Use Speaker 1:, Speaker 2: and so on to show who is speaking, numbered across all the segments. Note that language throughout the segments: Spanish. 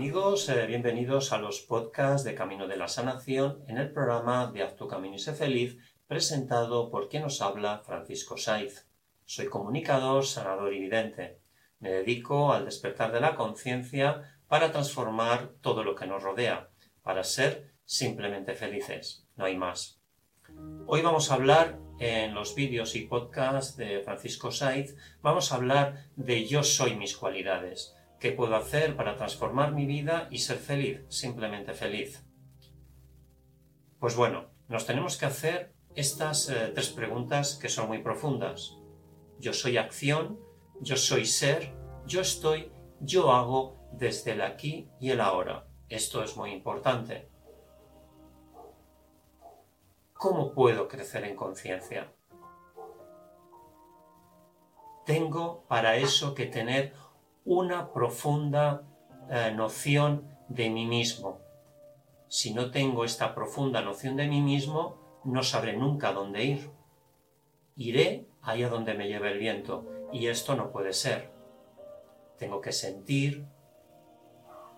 Speaker 1: Amigos, eh, bienvenidos a los podcasts de Camino de la Sanación en el programa de Haz tu camino y sé feliz, presentado por quien nos habla, Francisco Saiz. Soy comunicador, sanador y vidente. Me dedico al despertar de la conciencia para transformar todo lo que nos rodea, para ser simplemente felices. No hay más. Hoy vamos a hablar en los vídeos y podcasts de Francisco Saiz, vamos a hablar de yo soy mis cualidades ¿Qué puedo hacer para transformar mi vida y ser feliz, simplemente feliz? Pues bueno, nos tenemos que hacer estas eh, tres preguntas que son muy profundas. Yo soy acción, yo soy ser, yo estoy, yo hago desde el aquí y el ahora. Esto es muy importante. ¿Cómo puedo crecer en conciencia? Tengo para eso que tener una profunda eh, noción de mí mismo. Si no tengo esta profunda noción de mí mismo, no sabré nunca dónde ir. Iré allá donde me lleve el viento, y esto no puede ser. Tengo que sentir,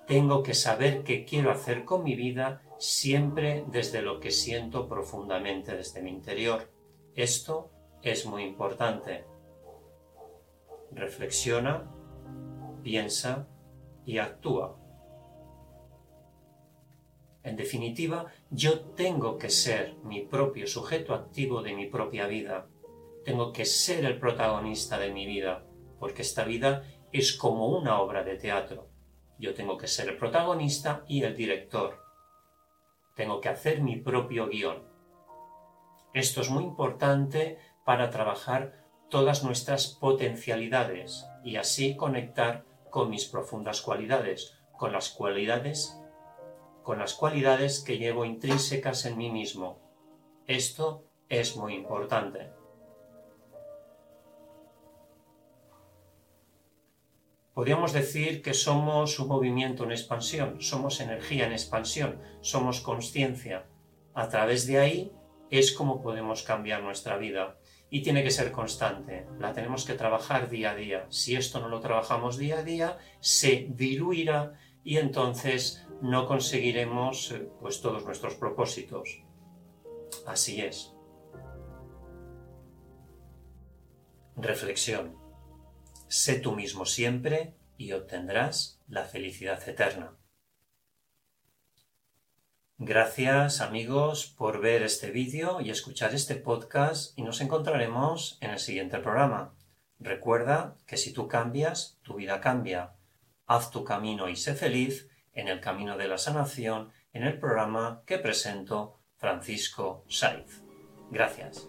Speaker 1: tengo que saber qué quiero hacer con mi vida siempre desde lo que siento profundamente desde mi interior. Esto es muy importante. Reflexiona piensa y actúa. En definitiva, yo tengo que ser mi propio sujeto activo de mi propia vida. Tengo que ser el protagonista de mi vida, porque esta vida es como una obra de teatro. Yo tengo que ser el protagonista y el director. Tengo que hacer mi propio guion. Esto es muy importante para trabajar todas nuestras potencialidades y así conectar con mis profundas cualidades, con las cualidades con las cualidades que llevo intrínsecas en mí mismo. Esto es muy importante. Podríamos decir que somos un movimiento en expansión, somos energía en expansión, somos conciencia. A través de ahí es como podemos cambiar nuestra vida y tiene que ser constante. La tenemos que trabajar día a día. Si esto no lo trabajamos día a día, se diluirá y entonces no conseguiremos eh, pues todos nuestros propósitos. Así es. Reflexión. Sé tú mismo siempre y obtendrás la felicidad eterna. Gracias amigos por ver este vídeo y escuchar este podcast y nos encontraremos en el siguiente programa. Recuerda que si tú cambias, tu vida cambia. Haz tu camino y sé feliz en el camino de la sanación en el programa que presento Francisco Saiz. Gracias.